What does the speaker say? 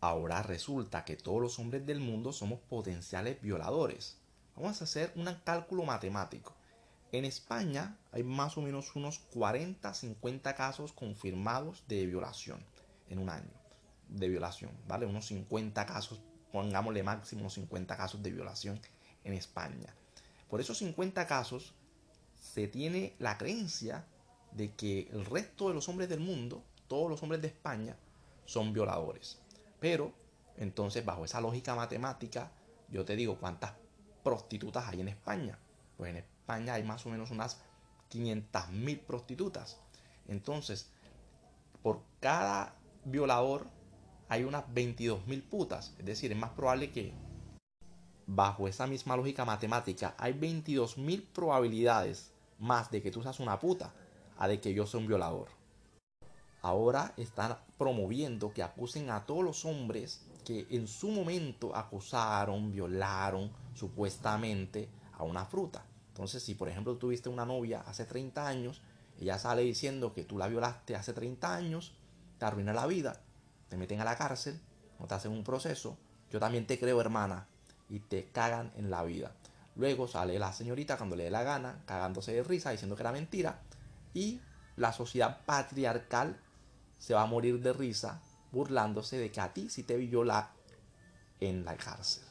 Ahora resulta que todos los hombres del mundo somos potenciales violadores. Vamos a hacer un cálculo matemático. En España hay más o menos unos 40, 50 casos confirmados de violación en un año. De violación, ¿vale? Unos 50 casos, pongámosle máximo 50 casos de violación en España. Por esos 50 casos se tiene la creencia de que el resto de los hombres del mundo, todos los hombres de España, son violadores. Pero, entonces, bajo esa lógica matemática, yo te digo cuántas prostitutas hay en España. Pues en España hay más o menos unas 500.000 prostitutas. Entonces, por cada violador hay unas 22.000 putas. Es decir, es más probable que bajo esa misma lógica matemática hay 22.000 probabilidades más de que tú seas una puta a de que yo sea un violador. Ahora están promoviendo que acusen a todos los hombres que en su momento acusaron, violaron supuestamente a una fruta. Entonces, si por ejemplo tuviste una novia hace 30 años, ella sale diciendo que tú la violaste hace 30 años, te arruina la vida, te meten a la cárcel, no te hacen un proceso, yo también te creo hermana, y te cagan en la vida. Luego sale la señorita cuando le dé la gana, cagándose de risa, diciendo que era mentira, y la sociedad patriarcal se va a morir de risa burlándose de que a ti sí te viola en la cárcel.